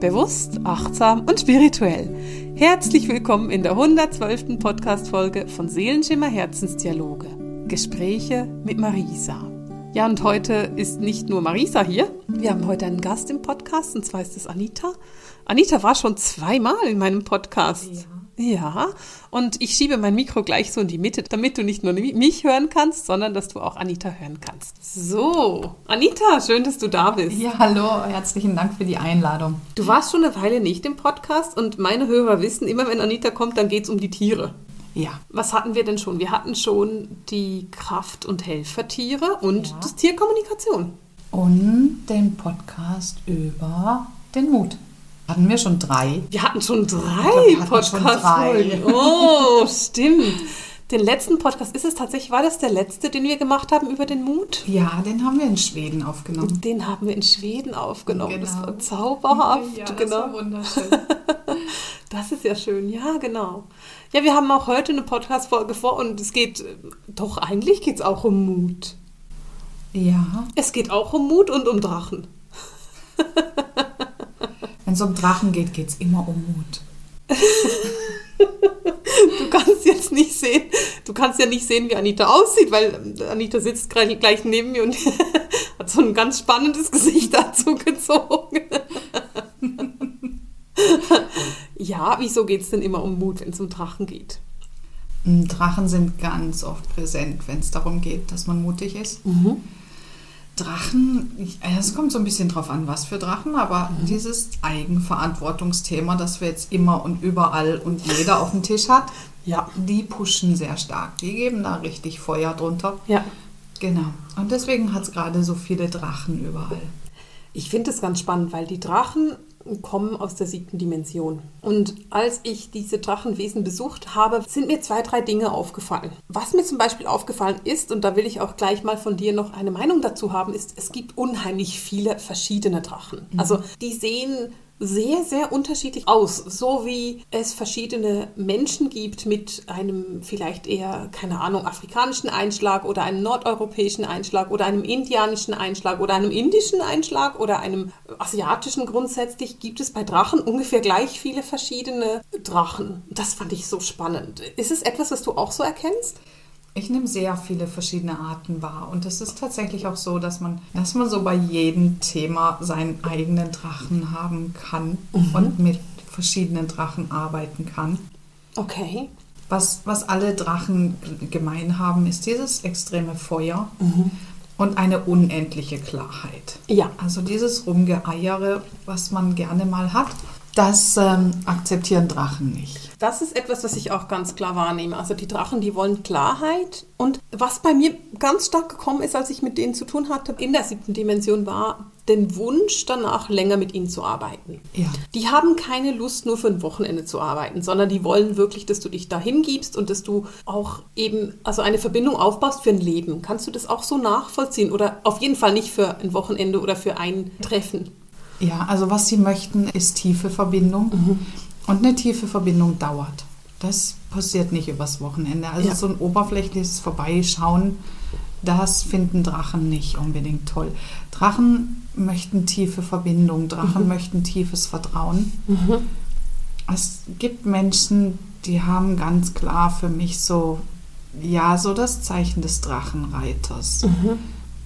Bewusst, achtsam und spirituell. Herzlich willkommen in der 112. Podcast-Folge von Seelenschimmer Herzensdialoge. Gespräche mit Marisa. Ja, und heute ist nicht nur Marisa hier. Wir haben heute einen Gast im Podcast, und zwar ist es Anita. Anita war schon zweimal in meinem Podcast. Ja. Ja, und ich schiebe mein Mikro gleich so in die Mitte, damit du nicht nur mich hören kannst, sondern dass du auch Anita hören kannst. So, Anita, schön, dass du da bist. Ja, hallo, herzlichen Dank für die Einladung. Du warst schon eine Weile nicht im Podcast und meine Hörer wissen, immer wenn Anita kommt, dann geht es um die Tiere. Ja. Was hatten wir denn schon? Wir hatten schon die Kraft- und Helfertiere und ja. das Tierkommunikation. Und den Podcast über den Mut. Hatten wir schon drei? Wir hatten schon drei Podcast-Folgen. Oh, stimmt. Den letzten Podcast, ist es tatsächlich, war das der letzte, den wir gemacht haben über den Mut? Ja, den haben wir in Schweden aufgenommen. Den haben wir in Schweden aufgenommen. Genau. Das war zauberhaft. Ja, das genau. war wunderschön. das ist ja schön, ja, genau. Ja, wir haben auch heute eine Podcast-Folge vor und es geht, doch eigentlich geht es auch um Mut. Ja. Es geht auch um Mut und um Drachen. Wenn es um Drachen geht, geht es immer um Mut. du kannst jetzt nicht sehen, du kannst ja nicht sehen, wie Anita aussieht, weil Anita sitzt gleich neben mir und hat so ein ganz spannendes Gesicht dazu gezogen. ja, wieso geht es denn immer um Mut, wenn es um Drachen geht? Drachen sind ganz oft präsent, wenn es darum geht, dass man mutig ist. Mhm. Drachen, es kommt so ein bisschen drauf an, was für Drachen, aber mhm. dieses Eigenverantwortungsthema, das wir jetzt immer und überall und jeder auf dem Tisch hat, ja. die pushen sehr stark. Die geben da richtig Feuer drunter. Ja. Genau. Und deswegen hat es gerade so viele Drachen überall. Ich finde es ganz spannend, weil die Drachen kommen aus der siebten Dimension. Und als ich diese Drachenwesen besucht habe, sind mir zwei, drei Dinge aufgefallen. Was mir zum Beispiel aufgefallen ist, und da will ich auch gleich mal von dir noch eine Meinung dazu haben, ist, es gibt unheimlich viele verschiedene Drachen. Mhm. Also die sehen sehr, sehr unterschiedlich aus. So wie es verschiedene Menschen gibt mit einem vielleicht eher, keine Ahnung, afrikanischen Einschlag oder einem nordeuropäischen Einschlag oder einem indianischen Einschlag oder einem indischen Einschlag oder einem asiatischen grundsätzlich, gibt es bei Drachen ungefähr gleich viele verschiedene Drachen. Das fand ich so spannend. Ist es etwas, was du auch so erkennst? Ich nehme sehr viele verschiedene Arten wahr. Und es ist tatsächlich auch so, dass man, dass man so bei jedem Thema seinen eigenen Drachen haben kann mhm. und mit verschiedenen Drachen arbeiten kann. Okay. Was, was alle Drachen gemein haben, ist dieses extreme Feuer mhm. und eine unendliche Klarheit. Ja. Also dieses Rumgeeiere, was man gerne mal hat, das ähm, akzeptieren Drachen nicht. Das ist etwas, was ich auch ganz klar wahrnehme. Also die Drachen, die wollen Klarheit. Und was bei mir ganz stark gekommen ist, als ich mit denen zu tun hatte, in der siebten Dimension, war den Wunsch danach, länger mit ihnen zu arbeiten. Ja. Die haben keine Lust, nur für ein Wochenende zu arbeiten, sondern die wollen wirklich, dass du dich dahin gibst und dass du auch eben also eine Verbindung aufbaust für ein Leben. Kannst du das auch so nachvollziehen? Oder auf jeden Fall nicht für ein Wochenende oder für ein Treffen? Ja, also was sie möchten, ist tiefe Verbindung. Mhm. Und eine tiefe Verbindung dauert. Das passiert nicht übers Wochenende. Also ja. so ein oberflächliches Vorbeischauen, das finden Drachen nicht unbedingt toll. Drachen möchten tiefe Verbindung, Drachen mhm. möchten tiefes Vertrauen. Mhm. Es gibt Menschen, die haben ganz klar für mich so, ja, so das Zeichen des Drachenreiters. Mhm.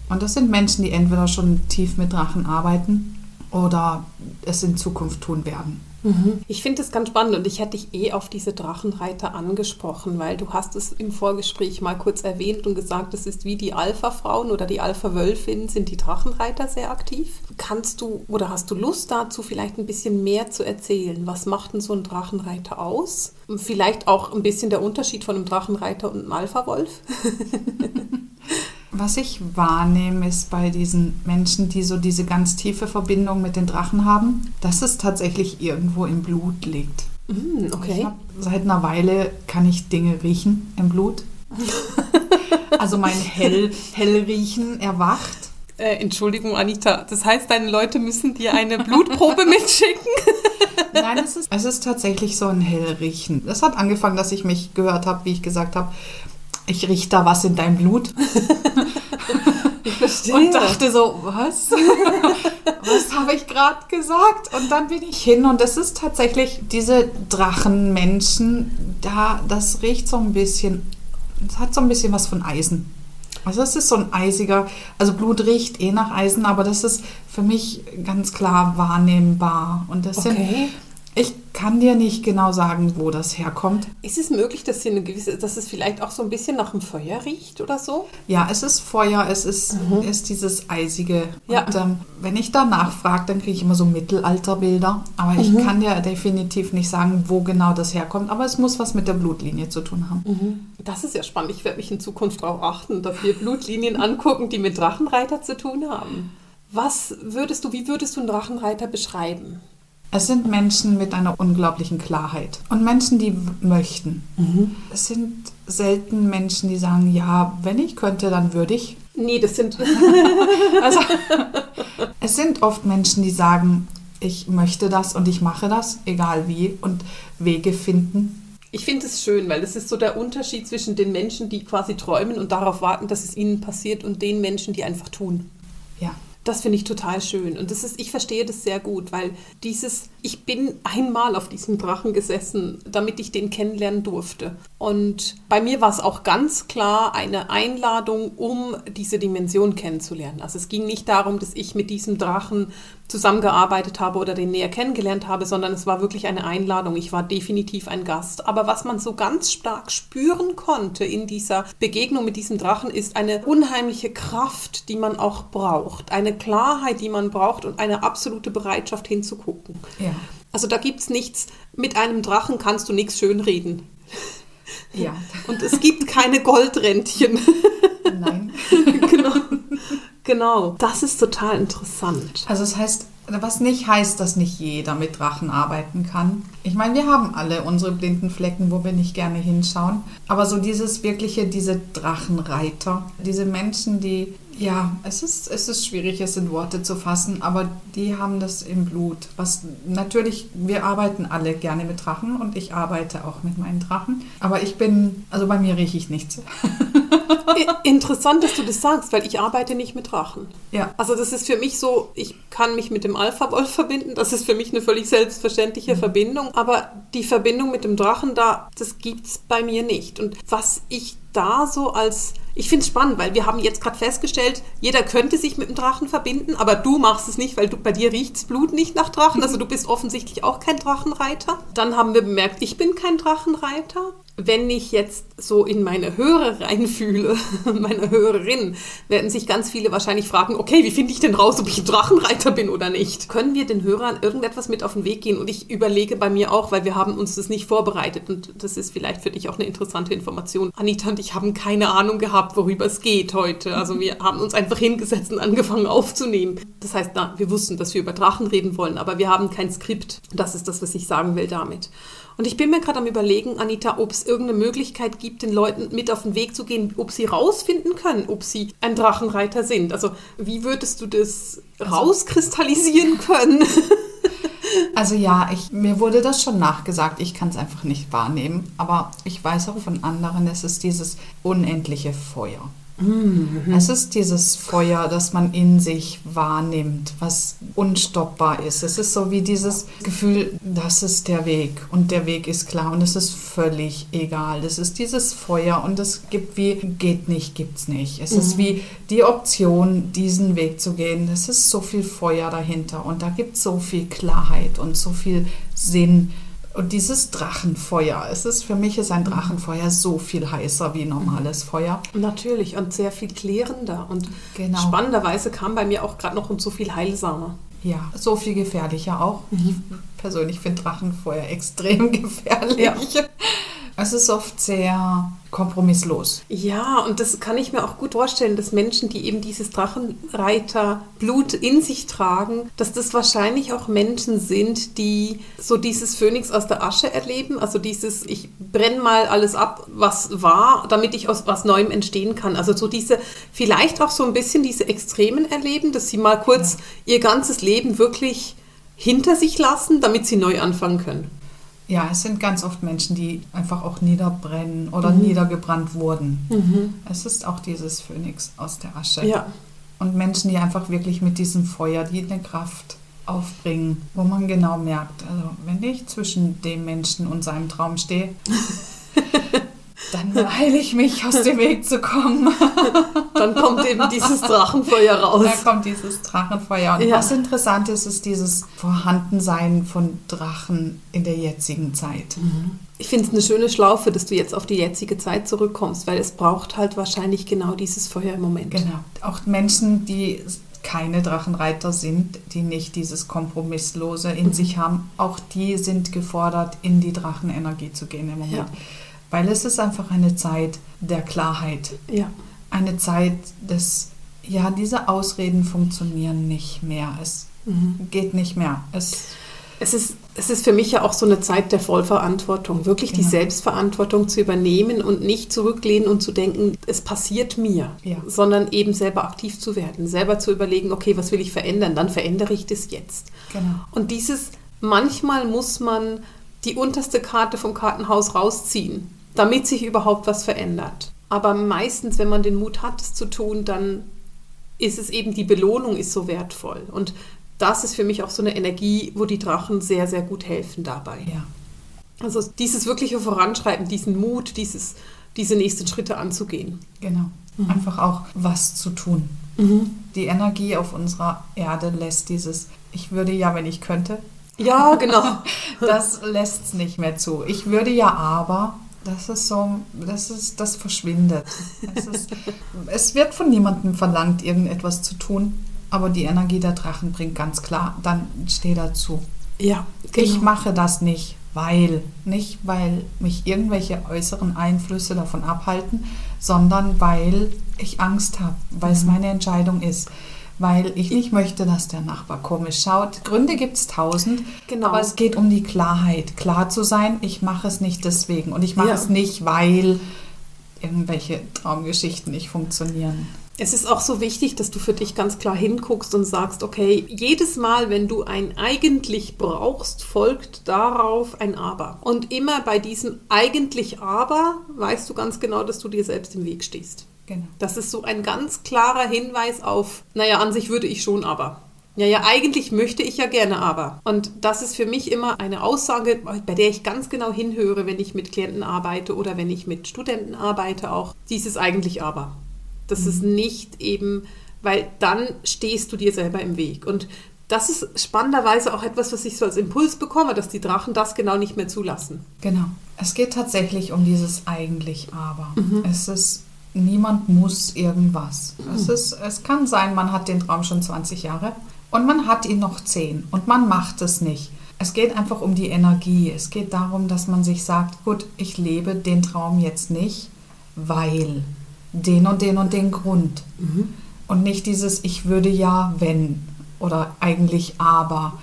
Und das sind Menschen, die entweder schon tief mit Drachen arbeiten oder es in Zukunft tun werden. Mhm. Ich finde es ganz spannend und ich hätte dich eh auf diese Drachenreiter angesprochen, weil du hast es im Vorgespräch mal kurz erwähnt und gesagt, es ist wie die Alpha-Frauen oder die Alpha-Wölfinnen sind die Drachenreiter sehr aktiv. Kannst du oder hast du Lust dazu, vielleicht ein bisschen mehr zu erzählen? Was macht denn so ein Drachenreiter aus? Vielleicht auch ein bisschen der Unterschied von einem Drachenreiter und einem Alpha-Wolf? Was ich wahrnehme, ist bei diesen Menschen, die so diese ganz tiefe Verbindung mit den Drachen haben, dass es tatsächlich irgendwo im Blut liegt. Mm, okay. Hab, seit einer Weile kann ich Dinge riechen im Blut. also mein Hell, Hellriechen erwacht. Äh, Entschuldigung, Anita, das heißt, deine Leute müssen dir eine Blutprobe mitschicken? Nein, es ist, es ist tatsächlich so ein Hellriechen. Das hat angefangen, dass ich mich gehört habe, wie ich gesagt habe, ich rieche da was in deinem Blut. verstehe. Und dachte so, was? was habe ich gerade gesagt? Und dann bin ich hin und es ist tatsächlich diese Drachenmenschen, da, das riecht so ein bisschen, es hat so ein bisschen was von Eisen. Also es ist so ein eisiger, also Blut riecht eh nach Eisen, aber das ist für mich ganz klar wahrnehmbar. Und das Okay. sind, ich kann dir nicht genau sagen, wo das herkommt. Ist es möglich, dass, eine gewisse, dass es vielleicht auch so ein bisschen nach dem Feuer riecht oder so? Ja, es ist Feuer, es ist, ist dieses Eisige. Ja. Und ähm, wenn ich da nachfrage, dann kriege ich immer so Mittelalterbilder. Aber ich kann dir definitiv nicht sagen, wo genau das herkommt. Aber es muss was mit der Blutlinie zu tun haben. Das ist ja spannend. Ich werde mich in Zukunft darauf achten, dass wir Blutlinien angucken, die mit Drachenreiter zu tun haben. Was würdest du, wie würdest du einen Drachenreiter beschreiben? Es sind Menschen mit einer unglaublichen Klarheit und Menschen, die möchten. Es sind selten Menschen, die sagen, ja, wenn ich könnte, dann würde ich. Nee, das sind. Also, es sind oft Menschen, die sagen, ich möchte das und ich mache das, egal wie, und Wege finden. Ich finde es schön, weil das ist so der Unterschied zwischen den Menschen, die quasi träumen und darauf warten, dass es ihnen passiert, und den Menschen, die einfach tun. Ja. Das finde ich total schön. Und das ist, ich verstehe das sehr gut, weil dieses, ich bin einmal auf diesem Drachen gesessen, damit ich den kennenlernen durfte. Und bei mir war es auch ganz klar eine Einladung, um diese Dimension kennenzulernen. Also es ging nicht darum, dass ich mit diesem Drachen zusammengearbeitet habe oder den näher kennengelernt habe, sondern es war wirklich eine Einladung. Ich war definitiv ein Gast. Aber was man so ganz stark spüren konnte in dieser Begegnung mit diesem Drachen, ist eine unheimliche Kraft, die man auch braucht. Eine Klarheit, die man braucht und eine absolute Bereitschaft hinzugucken. Ja. Also da gibt es nichts, mit einem Drachen kannst du nichts schönreden. Ja. Und es gibt keine Goldrändchen. Nein. genau. Genau. Das ist total interessant. Also es heißt, was nicht heißt, dass nicht jeder mit Drachen arbeiten kann. Ich meine, wir haben alle unsere blinden Flecken, wo wir nicht gerne hinschauen. Aber so dieses wirkliche, diese Drachenreiter, diese Menschen, die, ja, es ist, es ist schwierig, es in Worte zu fassen, aber die haben das im Blut. Was natürlich, wir arbeiten alle gerne mit Drachen und ich arbeite auch mit meinen Drachen. Aber ich bin, also bei mir rieche ich nichts. Interessant, dass du das sagst, weil ich arbeite nicht mit Drachen. Ja. Also das ist für mich so, ich kann mich mit dem Alpha-Wolf verbinden, das ist für mich eine völlig selbstverständliche Verbindung, aber die Verbindung mit dem Drachen da, das gibt's bei mir nicht. Und was ich da so als, ich finde es spannend, weil wir haben jetzt gerade festgestellt, jeder könnte sich mit dem Drachen verbinden, aber du machst es nicht, weil du, bei dir riecht's Blut nicht nach Drachen, also du bist offensichtlich auch kein Drachenreiter. Dann haben wir bemerkt, ich bin kein Drachenreiter. Wenn ich jetzt so in meine Hörer reinfühle, meine Hörerinnen, werden sich ganz viele wahrscheinlich fragen, okay, wie finde ich denn raus, ob ich ein Drachenreiter bin oder nicht? Können wir den Hörern irgendetwas mit auf den Weg gehen? Und ich überlege bei mir auch, weil wir haben uns das nicht vorbereitet und das ist vielleicht für dich auch eine interessante Information. Anita und ich haben keine Ahnung gehabt, worüber es geht heute. Also wir haben uns einfach hingesetzt und angefangen aufzunehmen. Das heißt, na, wir wussten, dass wir über Drachen reden wollen, aber wir haben kein Skript. Das ist das, was ich sagen will damit. Und ich bin mir gerade am Überlegen, Anita, ob es irgendeine Möglichkeit gibt, den Leuten mit auf den Weg zu gehen, ob sie rausfinden können, ob sie ein Drachenreiter sind. Also wie würdest du das rauskristallisieren können? Also ja, ich, mir wurde das schon nachgesagt, ich kann es einfach nicht wahrnehmen, aber ich weiß auch von anderen, es ist dieses unendliche Feuer. Es ist dieses Feuer, das man in sich wahrnimmt, was unstoppbar ist. Es ist so wie dieses Gefühl, das ist der Weg und der Weg ist klar und es ist völlig egal. Es ist dieses Feuer und es gibt wie geht nicht, gibt's nicht. Es ist wie die Option, diesen Weg zu gehen. Es ist so viel Feuer dahinter und da gibt es so viel Klarheit und so viel Sinn. Und dieses Drachenfeuer, es ist für mich ist ein Drachenfeuer so viel heißer wie normales Feuer. Natürlich und sehr viel klärender. Und Genau. spannenderweise kam bei mir auch gerade noch um so viel heilsamer. Ja, so viel gefährlicher auch. Ich persönlich finde Drachenfeuer extrem gefährlich. Ja. Es ist oft sehr kompromisslos. Ja, und das kann ich mir auch gut vorstellen, dass Menschen, die eben dieses Drachenreiter-Blut in sich tragen, dass das wahrscheinlich auch Menschen sind, die so dieses Phönix aus der Asche erleben. Also dieses, ich brenne mal alles ab, was war, damit ich aus was Neuem entstehen kann. Also so diese, vielleicht auch so ein bisschen diese Extremen erleben, dass sie mal kurz ihr ganzes Leben wirklich hinter sich lassen, damit sie neu anfangen können. Ja, es sind ganz oft Menschen, die einfach auch niederbrennen oder niedergebrannt wurden. Es ist auch dieses Phönix aus der Asche. Ja. Und Menschen, die einfach wirklich mit diesem Feuer, die eine Kraft aufbringen, wo man genau merkt, also wenn ich zwischen dem Menschen und seinem Traum stehe, dann beeile ich mich, aus dem Weg zu kommen. dann kommt eben dieses Drachenfeuer raus. Da kommt dieses Drachenfeuer. Und ja. was interessant ist, ist dieses Vorhandensein von Drachen in der jetzigen Zeit. Mhm. Ich finde es eine schöne Schlaufe, dass du jetzt auf die jetzige Zeit zurückkommst, weil es braucht halt wahrscheinlich genau dieses Feuer im Moment. Genau. Auch Menschen, die keine Drachenreiter sind, die nicht dieses Kompromisslose in mhm. sich haben, auch die sind gefordert, in die Drachenenergie zu gehen im Moment. Ja. Weil es ist einfach eine Zeit der Klarheit. Ja. Eine Zeit des, ja, diese Ausreden funktionieren nicht mehr. Es mhm. geht nicht mehr. Es, es, ist, es ist für mich ja auch so eine Zeit der Vollverantwortung, wirklich genau. die Selbstverantwortung zu übernehmen und nicht zurücklehnen und zu denken, es passiert mir, ja. sondern eben selber aktiv zu werden, selber zu überlegen, okay, was will ich verändern, dann verändere ich das jetzt. Genau. Und dieses, manchmal muss man die unterste Karte vom Kartenhaus rausziehen, damit sich überhaupt was verändert. Aber meistens, wenn man den Mut hat, es zu tun, dann ist es eben, die Belohnung ist so wertvoll. Und das ist für mich auch so eine Energie, wo die Drachen sehr, sehr gut helfen dabei. Ja. Also dieses wirkliche Voranschreiten, diesen Mut, dieses, diese nächsten Schritte anzugehen. Genau. Mhm. Einfach auch was zu tun. Mhm. Die Energie auf unserer Erde lässt dieses, ich würde ja, wenn ich könnte, ja, genau. das lässt es nicht mehr zu. Ich würde ja aber, das ist so, das ist, das verschwindet. Das ist, es wird von niemandem verlangt, irgendetwas zu tun, aber die Energie der Drachen bringt ganz klar, dann steh dazu. Ja, genau. Ich mache das nicht, weil, nicht weil mich irgendwelche äußeren Einflüsse davon abhalten, sondern weil ich Angst habe, weil mhm. es meine Entscheidung ist weil ich nicht möchte, dass der Nachbar komisch schaut. Gründe gibt es tausend, genau. aber es geht um die Klarheit. Klar zu sein, ich mache es nicht deswegen und ich mache ja. es nicht, weil irgendwelche Traumgeschichten nicht funktionieren. Es ist auch so wichtig, dass du für dich ganz klar hinguckst und sagst, okay, jedes Mal, wenn du ein eigentlich brauchst, folgt darauf ein Aber. Und immer bei diesem eigentlich Aber weißt du ganz genau, dass du dir selbst im Weg stehst. Genau. Das ist so ein ganz klarer Hinweis auf, naja, an sich würde ich schon aber. Ja, ja, eigentlich möchte ich ja gerne aber. Und das ist für mich immer eine Aussage, bei der ich ganz genau hinhöre, wenn ich mit Klienten arbeite oder wenn ich mit Studenten arbeite auch. Dieses eigentlich aber. Das mhm. ist nicht eben, weil dann stehst du dir selber im Weg. Und das ist spannenderweise auch etwas, was ich so als Impuls bekomme, dass die Drachen das genau nicht mehr zulassen. Genau. Es geht tatsächlich um dieses eigentlich aber. Mhm. Es ist niemand muss irgendwas. Mhm. Es, ist, es kann sein, man hat den Traum schon 20 Jahre und man hat ihn noch 10 und man macht es nicht. Es geht einfach um die Energie. Es geht darum, dass man sich sagt, gut, ich lebe den Traum jetzt nicht, weil den und den und den Grund. Mhm. Und nicht dieses, ich würde ja, wenn oder eigentlich aber.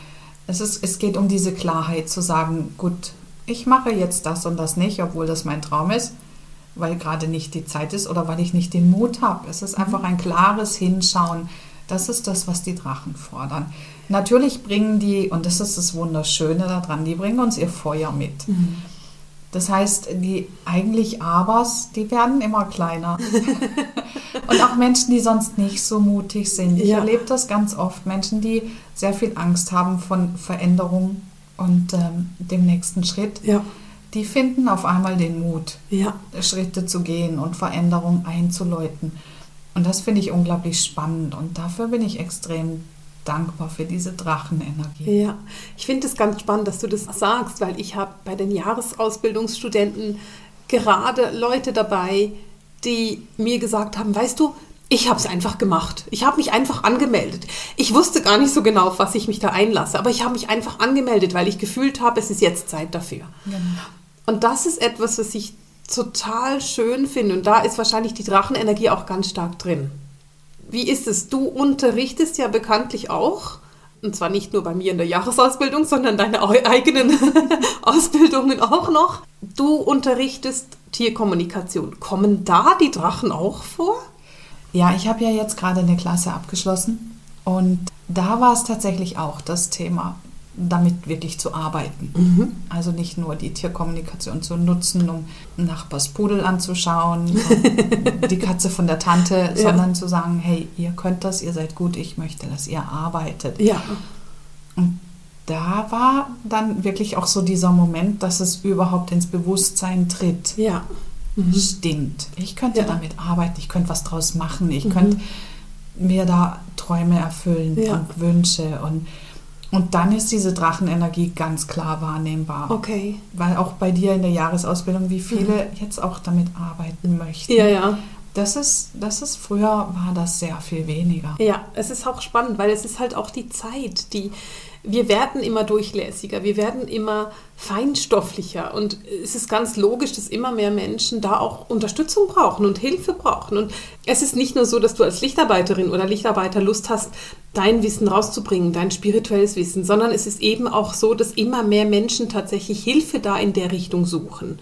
Es, ist, es geht um diese Klarheit zu sagen, gut, ich mache jetzt das und das nicht, obwohl das mein Traum ist weil gerade nicht die Zeit ist oder weil ich nicht den Mut habe. Es ist einfach ein klares Hinschauen. Das ist das, was die Drachen fordern. Natürlich bringen die, und das ist das Wunderschöne daran, die bringen uns ihr Feuer mit. Mhm. Das heißt, die eigentlich Abers, die werden immer kleiner. und auch Menschen, die sonst nicht so mutig sind. Ich ja. erlebe das ganz oft. Menschen, die sehr viel Angst haben von Veränderung und ähm, dem nächsten Schritt. Ja die finden auf einmal den Mut, ja. Schritte zu gehen und Veränderungen einzuläuten. Und das finde ich unglaublich spannend und dafür bin ich extrem dankbar für diese Drachenenergie. Ja, ich finde es ganz spannend, dass du das sagst, weil ich habe bei den Jahresausbildungsstudenten gerade Leute dabei, die mir gesagt haben, weißt du, ich habe es einfach gemacht. Ich habe mich einfach angemeldet. Ich wusste gar nicht so genau, auf was ich mich da einlasse, aber ich habe mich einfach angemeldet, weil ich gefühlt habe, es ist jetzt Zeit dafür. Genau. Und das ist etwas, was ich total schön finde. Und da ist wahrscheinlich die Drachenenergie auch ganz stark drin. Wie ist es? Du unterrichtest ja bekanntlich auch. Und zwar nicht nur bei mir in der Jahresausbildung, sondern deine eigenen Ausbildungen auch noch. Du unterrichtest Tierkommunikation. Kommen da die Drachen auch vor? Ja, ich habe ja jetzt gerade eine Klasse abgeschlossen und da war es tatsächlich auch das Thema damit wirklich zu arbeiten. Mhm. Also nicht nur die Tierkommunikation zu nutzen, um Nachbars Pudel anzuschauen, die Katze von der Tante, Ja. sondern zu sagen, hey, ihr könnt das, ihr seid gut, ich möchte, dass ihr arbeitet. Ja. Und da war dann wirklich auch so dieser Moment, dass es überhaupt ins Bewusstsein tritt. Ja. Stimmt. Ich könnte Ja. damit arbeiten, ich könnte was draus machen, ich Mhm. könnte mir da Träume erfüllen Ja. und Wünsche. Und, und dann ist diese Drachenenergie ganz klar wahrnehmbar. Okay. Weil auch bei dir in der Jahresausbildung, wie viele jetzt auch damit arbeiten möchten. Mhm. Ja, ja. Das ist, das ist, früher war das sehr viel weniger. Ja, es ist auch spannend, weil es ist halt auch die Zeit, die wir werden immer durchlässiger, wir werden immer feinstofflicher und es ist ganz logisch, dass immer mehr Menschen da auch Unterstützung brauchen und Hilfe brauchen. Und es ist nicht nur so, dass du als Lichtarbeiterin oder Lichtarbeiter Lust hast, dein Wissen rauszubringen, dein spirituelles Wissen, sondern es ist eben auch so, dass immer mehr Menschen tatsächlich Hilfe da in der Richtung suchen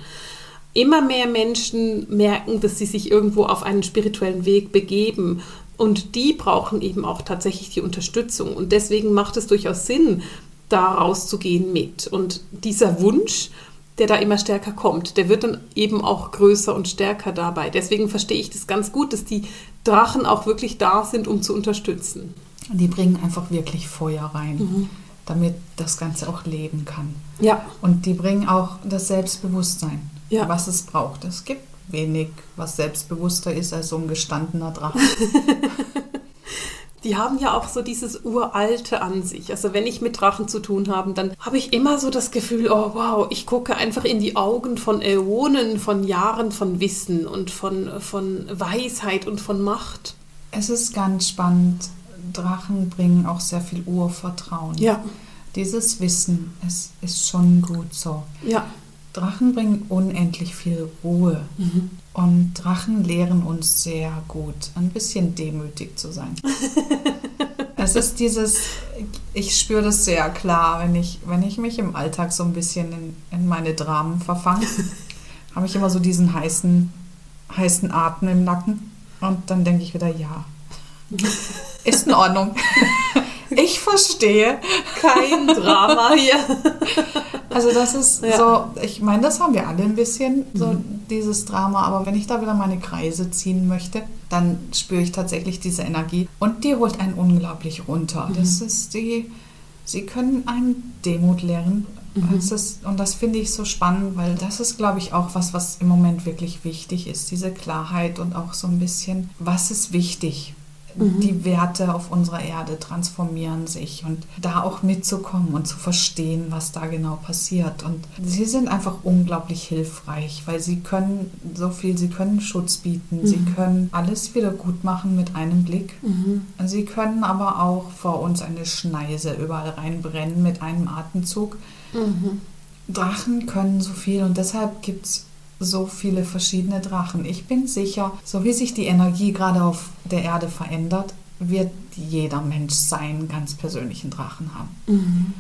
immer mehr Menschen merken, dass sie sich irgendwo auf einen spirituellen Weg begeben. Und die brauchen eben auch tatsächlich die Unterstützung. Und deswegen macht es durchaus Sinn, da rauszugehen mit. Und dieser Wunsch, der da immer stärker kommt, der wird dann eben auch größer und stärker dabei. Deswegen verstehe ich das ganz gut, dass die Drachen auch wirklich da sind, um zu unterstützen. Die bringen einfach wirklich Feuer rein, damit das Ganze auch leben kann. Ja, Und die bringen auch das Selbstbewusstsein, Ja. was es braucht. Es gibt wenig, was selbstbewusster ist als so ein gestandener Drache. Die haben ja auch so dieses Uralte an sich. Also wenn ich mit Drachen zu tun habe, dann habe ich immer so das Gefühl, oh wow, ich gucke einfach in die Augen von Äonen, von Jahren von Wissen und von, von Weisheit und von Macht. es ist ganz spannend. Drachen bringen auch sehr viel Urvertrauen. Ja, Dieses Wissen es ist schon gut so. ja, Drachen bringen unendlich viel Ruhe. Und Drachen lehren uns sehr gut, ein bisschen demütig zu sein. es ist dieses, ich spüre das sehr klar, wenn ich, wenn ich mich im Alltag so ein bisschen in, in meine Dramen verfange, habe ich immer so diesen heißen, heißen Atem im Nacken. Und dann denke ich wieder, ja, ist in Ordnung. Ich verstehe. kein Drama hier. Also das ist Ja. so, ich meine, das haben wir alle ein bisschen, so dieses Drama, aber wenn ich da wieder meine Kreise ziehen möchte, dann spüre ich tatsächlich diese Energie und die holt einen unglaublich runter. Das ist die, sie können einen Demut lehren. Das ist, und das finde ich so spannend, weil das ist, glaube ich, auch was, was im Moment wirklich wichtig ist. Diese Klarheit und auch so ein bisschen, was ist wichtig? Die Werte auf unserer Erde transformieren sich und da auch mitzukommen und zu verstehen, was da genau passiert. Und sie sind einfach unglaublich hilfreich, weil sie können so viel, sie können Schutz bieten, sie können alles wieder gut machen mit einem Blick. Sie können aber auch vor uns eine Schneise überall reinbrennen mit einem Atemzug. Drachen können so viel und deshalb gibt es so viele verschiedene Drachen. Ich bin sicher, so wie sich die Energie gerade auf der Erde verändert, wird jeder Mensch seinen ganz persönlichen Drachen haben.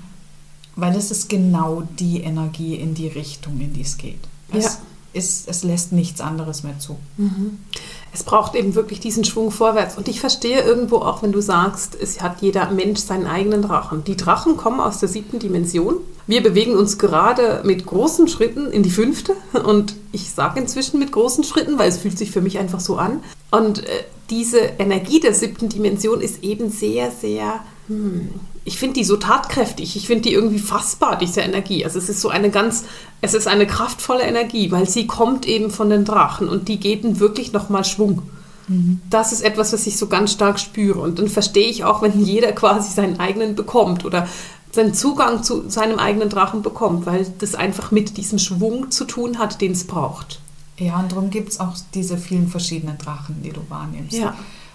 Weil es ist genau die Energie in die Richtung, in die es geht. Es, Ja. ist, es lässt nichts anderes mehr zu. Es braucht eben wirklich diesen Schwung vorwärts. Und ich verstehe irgendwo auch, wenn du sagst, es hat jeder Mensch seinen eigenen Drachen. Die Drachen kommen aus der siebten Dimension. Wir bewegen uns gerade mit großen Schritten in die fünfte. Und ich sage inzwischen mit großen Schritten, weil es fühlt sich für mich einfach so an. Und äh, diese Energie der siebten Dimension ist eben sehr, sehr, hm, ich finde die so tatkräftig. Ich finde die irgendwie fassbar, diese Energie. Also es ist so eine ganz, es ist eine kraftvolle Energie, weil sie kommt eben von den Drachen und die geben wirklich nochmal Schwung. Das ist etwas, was ich so ganz stark spüre. Und dann verstehe ich auch, wenn jeder quasi seinen eigenen bekommt oder seinen Zugang zu seinem eigenen Drachen bekommt, weil das einfach mit diesem Schwung zu tun hat, den es braucht. Ja, und darum gibt es auch diese vielen verschiedenen Drachen, die du wahrnimmst. Ja.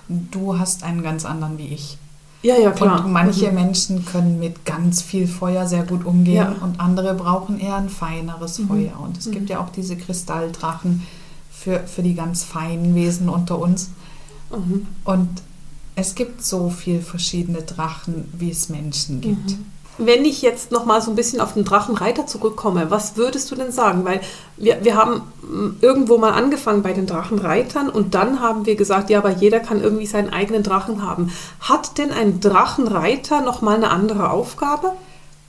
Du hast einen ganz anderen wie ich. Ja, ja, klar. Und manche Mhm. Menschen können mit ganz viel Feuer sehr gut umgehen Ja. Mhm. und andere brauchen eher ein feineres Feuer. Und es gibt ja auch diese Kristalldrachen für, für die ganz feinen Wesen unter uns. Mhm. Und es gibt so viele verschiedene Drachen, wie es Menschen gibt. Mhm. Wenn ich jetzt noch mal so ein bisschen auf den Drachenreiter zurückkomme, was würdest du denn sagen? Weil wir, wir haben mm, irgendwo mal angefangen bei den Drachenreitern und dann haben wir gesagt, ja, aber jeder kann irgendwie seinen eigenen Drachen haben. Hat denn ein Drachenreiter noch mal eine andere Aufgabe?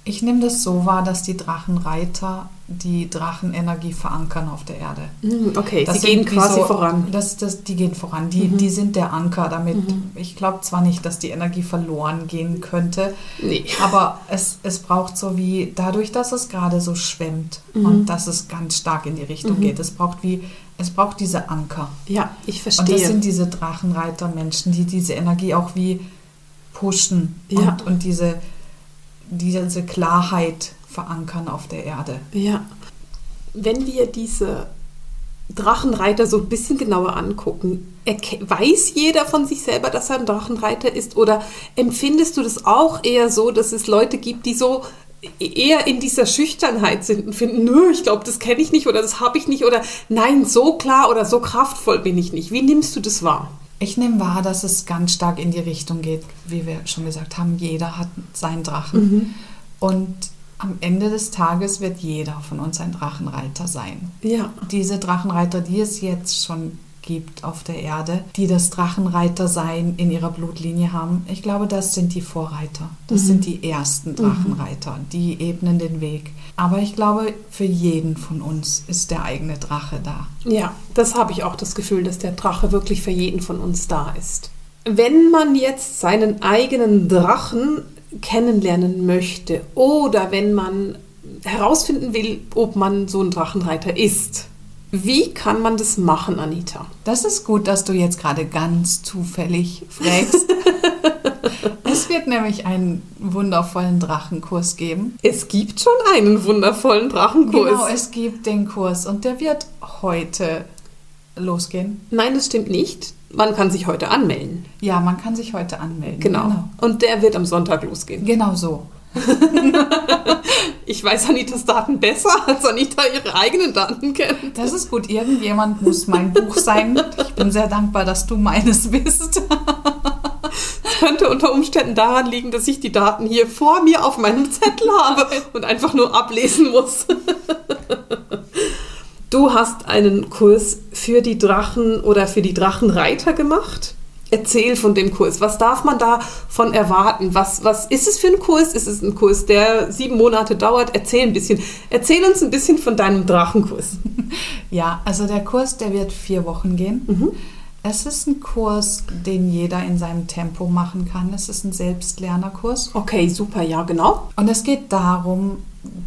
Ich nehme das so wahr, dass die Drachenreiter die Drachenenergie verankern auf der Erde. Mhm, Okay, Das sie gehen quasi so- voran. Das, das, die gehen voran. Die, die sind der Anker damit. Ich glaube zwar nicht, dass die Energie verloren gehen könnte, Nee. aber es, es braucht so wie, dadurch, dass es gerade so schwemmt und dass es ganz stark in die Richtung geht, es braucht wie, es braucht diese Anker. Ja, ich Und das verstehe. sind diese Drachenreiter-Menschen, die diese Energie auch wie pushen Ja. und, und diese, diese Klarheit verankern auf der Erde. Ja. Wenn wir diese Drachenreiter so ein bisschen genauer angucken, weiß jeder von sich selber, dass er ein Drachenreiter ist? Oder empfindest du das auch eher so, dass es Leute gibt, die so eher in dieser Schüchternheit sind und finden, nö, ich glaube, das kenne ich nicht oder das habe ich nicht oder nein, so klar oder so kraftvoll bin ich nicht. Wie nimmst du das wahr? Ich nehme wahr, dass es ganz stark in die Richtung geht, wie wir schon gesagt haben, jeder hat seinen Drachen. Und am Ende des Tages wird jeder von uns ein Drachenreiter sein. Ja. Diese Drachenreiter, die es jetzt schon gibt auf der Erde, die das Drachenreitersein in ihrer Blutlinie haben, ich glaube, das sind die Vorreiter. Das sind die ersten Drachenreiter, die ebnen den Weg. Aber ich glaube, für jeden von uns ist der eigene Drache da. Ja, das habe ich auch das Gefühl, dass der Drache wirklich für jeden von uns da ist. Wenn man jetzt seinen eigenen Drachen kennenlernen möchte oder wenn man herausfinden will, ob man so ein Drachenreiter ist, wie kann man das machen, Anita? Das ist gut, dass du jetzt gerade ganz zufällig fragst. es wird nämlich einen wundervollen Drachenkurs geben. Es gibt schon einen wundervollen Drachenkurs. Genau, es gibt den Kurs und der wird heute losgehen. Nein, das stimmt nicht. Man kann sich heute anmelden. Ja, man kann sich heute anmelden. Genau. Und der wird am Sonntag losgehen. Genau so. Ich weiß Anitas Daten besser, als Anita ihre eigenen Daten kennt. Das ist gut. Irgendjemand muss mein Buch sein. Ich bin sehr dankbar, dass du meines bist. Es könnte unter Umständen daran liegen, dass ich die Daten hier vor mir auf meinem Zettel habe und einfach nur ablesen muss. Du hast einen Kurs für die Drachen oder für die Drachenreiter gemacht. Erzähl von dem Kurs. Was darf man davon erwarten? Was, was ist es für ein Kurs? Ist es ein Kurs, der sieben Monate dauert? Erzähl ein bisschen. Erzähl uns ein bisschen von deinem Drachenkurs. Ja, also der Kurs, der wird vier Wochen gehen. Es ist ein Kurs, den jeder in seinem Tempo machen kann. Es ist ein Selbstlernerkurs. Okay, super, ja, genau. Und es geht darum,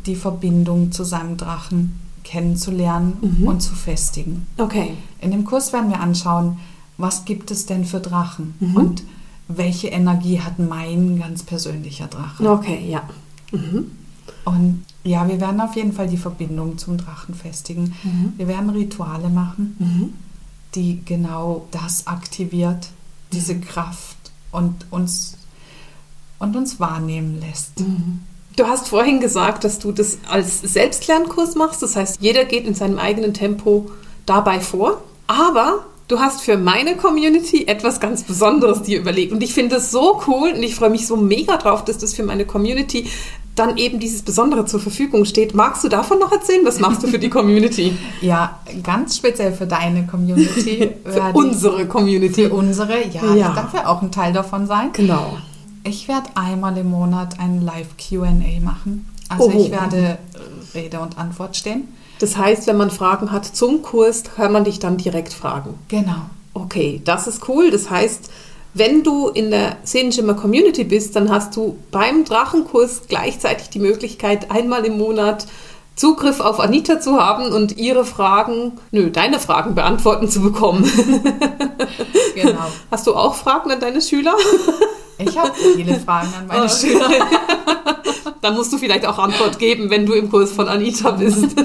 die Verbindung zu seinem Drachen kennenzulernen und zu festigen. Okay. In dem Kurs werden wir anschauen, was gibt es denn für Drachen und welche Energie hat mein ganz persönlicher Drache. Okay, ja. Und ja, wir werden auf jeden Fall die Verbindung zum Drachen festigen. Wir werden Rituale machen, die genau das aktiviert, diese Kraft und uns, und uns wahrnehmen lässt. Du hast vorhin gesagt, dass du das als Selbstlernkurs machst. Das heißt, jeder geht in seinem eigenen Tempo dabei vor. Aber du hast für meine Community etwas ganz Besonderes dir überlegt. Und ich finde das so cool und ich freue mich so mega drauf, dass das für meine Community dann eben dieses Besondere zur Verfügung steht. Magst du davon noch erzählen? Was machst du für die Community? Ja, ganz speziell für deine Community. für unsere Community. Für unsere, ja, Ja. ich darf ja auch ein Teil davon sein. Genau. Ich werde einmal im Monat ein Live-QA machen. Also Oh. ich werde Rede und Antwort stehen. Das heißt, wenn man Fragen hat zum Kurs, kann man dich dann direkt fragen. Genau. Okay, das ist cool. Das heißt, wenn du in der Seelenschimmer Community bist, dann hast du beim Drachenkurs gleichzeitig die Möglichkeit, einmal im Monat Zugriff auf Anita zu haben und ihre Fragen, nö, deine Fragen beantworten zu bekommen. Genau. Hast du auch Fragen an deine Schüler? Ich habe viele Fragen an meine Oh. Schüler. Da musst du vielleicht auch Antwort geben, wenn du im Kurs von Anita bist.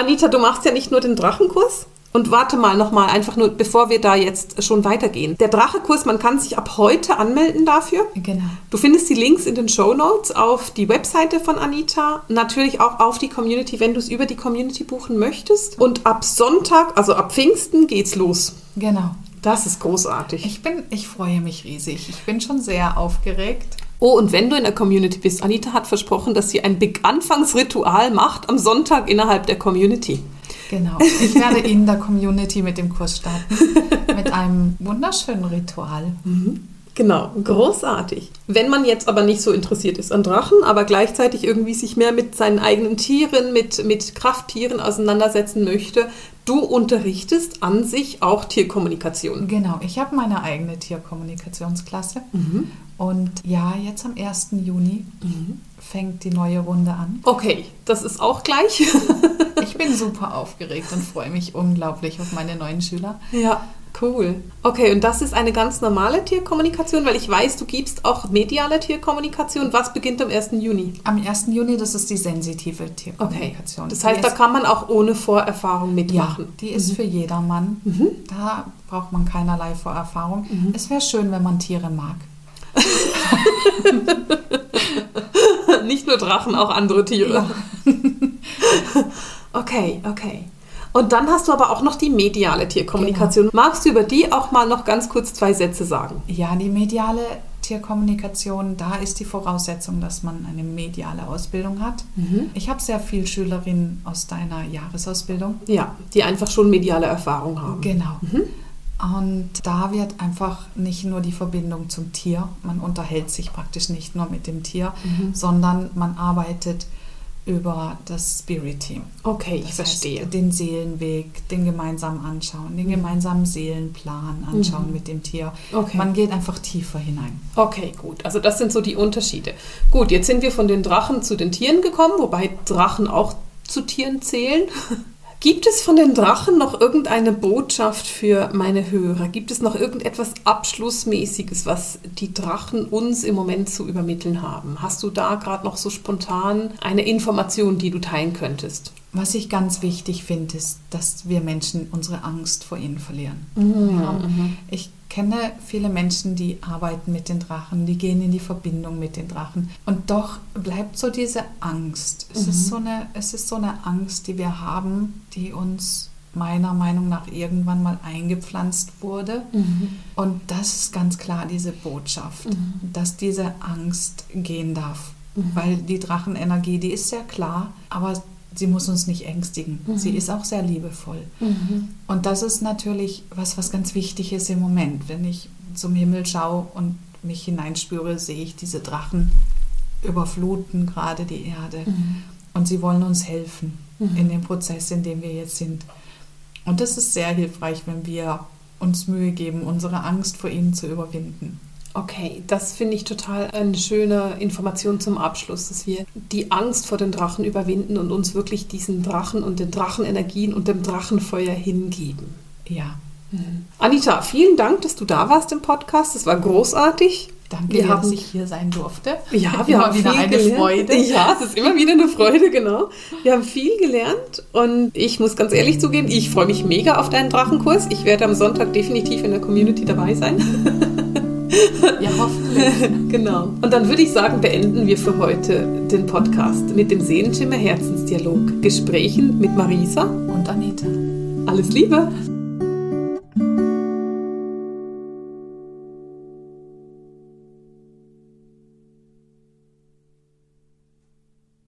Anita, du machst ja nicht nur den Drachenkurs. Und warte mal nochmal, einfach nur, bevor wir da jetzt schon weitergehen. Der Drachekurs, man kann sich ab heute anmelden dafür. Genau. Du findest die Links in den Show Notes auf die Webseite von Anita, natürlich auch auf die Community, wenn du es über die Community buchen möchtest. Und ab Sonntag, also ab Pfingsten, geht's los. Genau. Das ist großartig. Ich bin, ich freue mich riesig. Ich bin schon sehr aufgeregt. Oh, und wenn du in der Community bist, Anita hat versprochen, dass sie ein Big Anfangsritual macht am Sonntag innerhalb der Community. Genau. Ich werde in der Community mit dem Kurs starten. Mit einem wunderschönen Ritual. Genau, großartig. Wenn man jetzt aber nicht so interessiert ist an Drachen, aber gleichzeitig irgendwie sich mehr mit seinen eigenen Tieren, mit, mit Krafttieren auseinandersetzen möchte, du unterrichtest an sich auch Tierkommunikation. Genau, ich habe meine eigene Tierkommunikationsklasse. Mhm. Und ja, jetzt am 1. Juni mhm. fängt die neue Runde an. Okay, das ist auch gleich. ich bin super aufgeregt und freue mich unglaublich auf meine neuen Schüler. Ja. Cool. Okay, und das ist eine ganz normale Tierkommunikation, weil ich weiß, du gibst auch mediale Tierkommunikation. Was beginnt am 1. Juni? Am 1. Juni, das ist die sensitive Tierkommunikation. Okay. Das heißt, da kann man auch ohne Vorerfahrung mitmachen. Ja, die ist mhm. für jedermann. Mhm. Da braucht man keinerlei Vorerfahrung. Mhm. Es wäre schön, wenn man Tiere mag. Nicht nur Drachen, auch andere Tiere. Ja. okay, okay. Und dann hast du aber auch noch die mediale Tierkommunikation. Genau. Magst du über die auch mal noch ganz kurz zwei Sätze sagen? Ja, die mediale Tierkommunikation, da ist die Voraussetzung, dass man eine mediale Ausbildung hat. Mhm. Ich habe sehr viele Schülerinnen aus deiner Jahresausbildung. Ja, die einfach schon mediale Erfahrung haben. Genau. Mhm. Und da wird einfach nicht nur die Verbindung zum Tier, man unterhält sich praktisch nicht nur mit dem Tier, mhm. sondern man arbeitet über das Spirit Team. Okay, das ich verstehe. Heißt, den Seelenweg, den gemeinsam anschauen, den mhm. gemeinsamen Seelenplan anschauen mhm. mit dem Tier. Okay. Man geht einfach tiefer hinein. Okay, gut. Also das sind so die Unterschiede. Gut, jetzt sind wir von den Drachen zu den Tieren gekommen, wobei Drachen auch zu Tieren zählen. Gibt es von den Drachen noch irgendeine Botschaft für meine Hörer? Gibt es noch irgendetwas Abschlussmäßiges, was die Drachen uns im Moment zu übermitteln haben? Hast du da gerade noch so spontan eine Information, die du teilen könntest? Was ich ganz wichtig finde, ist, dass wir Menschen unsere Angst vor ihnen verlieren. Mhm. Ja. Mhm. Ich kenne viele Menschen, die arbeiten mit den Drachen, die gehen in die Verbindung mit den Drachen. Und doch bleibt so diese Angst. Es, mhm. ist, so eine, es ist so eine Angst, die wir haben, die uns meiner Meinung nach irgendwann mal eingepflanzt wurde. Mhm. Und das ist ganz klar diese Botschaft, mhm. dass diese Angst gehen darf. Mhm. Weil die Drachenenergie, die ist sehr klar, aber sie muss uns nicht ängstigen. Mhm. Sie ist auch sehr liebevoll. Mhm. Und das ist natürlich was, was ganz wichtig ist im Moment. Wenn ich zum Himmel schaue und mich hineinspüre, sehe ich diese Drachen überfluten gerade die Erde. Mhm. Und sie wollen uns helfen mhm. in dem Prozess, in dem wir jetzt sind. Und das ist sehr hilfreich, wenn wir uns Mühe geben, unsere Angst vor ihnen zu überwinden. Okay, das finde ich total eine schöne Information zum Abschluss, dass wir die Angst vor den Drachen überwinden und uns wirklich diesen Drachen und den Drachenenergien und dem Drachenfeuer hingeben. Ja. Mhm. Anita, vielen Dank, dass du da warst im Podcast. Das war großartig. Danke, wir haben, dass ich hier sein durfte. Ja, wir haben wieder eine gelernt. Freude. Ja, es ist immer wieder eine Freude, genau. Wir haben viel gelernt und ich muss ganz ehrlich zugeben, ich freue mich mega auf deinen Drachenkurs. Ich werde am Sonntag definitiv in der Community dabei sein. Ja, hoffentlich. genau. Und dann würde ich sagen, beenden wir für heute den Podcast mit dem Seelenschimmer Herzensdialog. Gesprächen mit Marisa und Anita. Alles Liebe!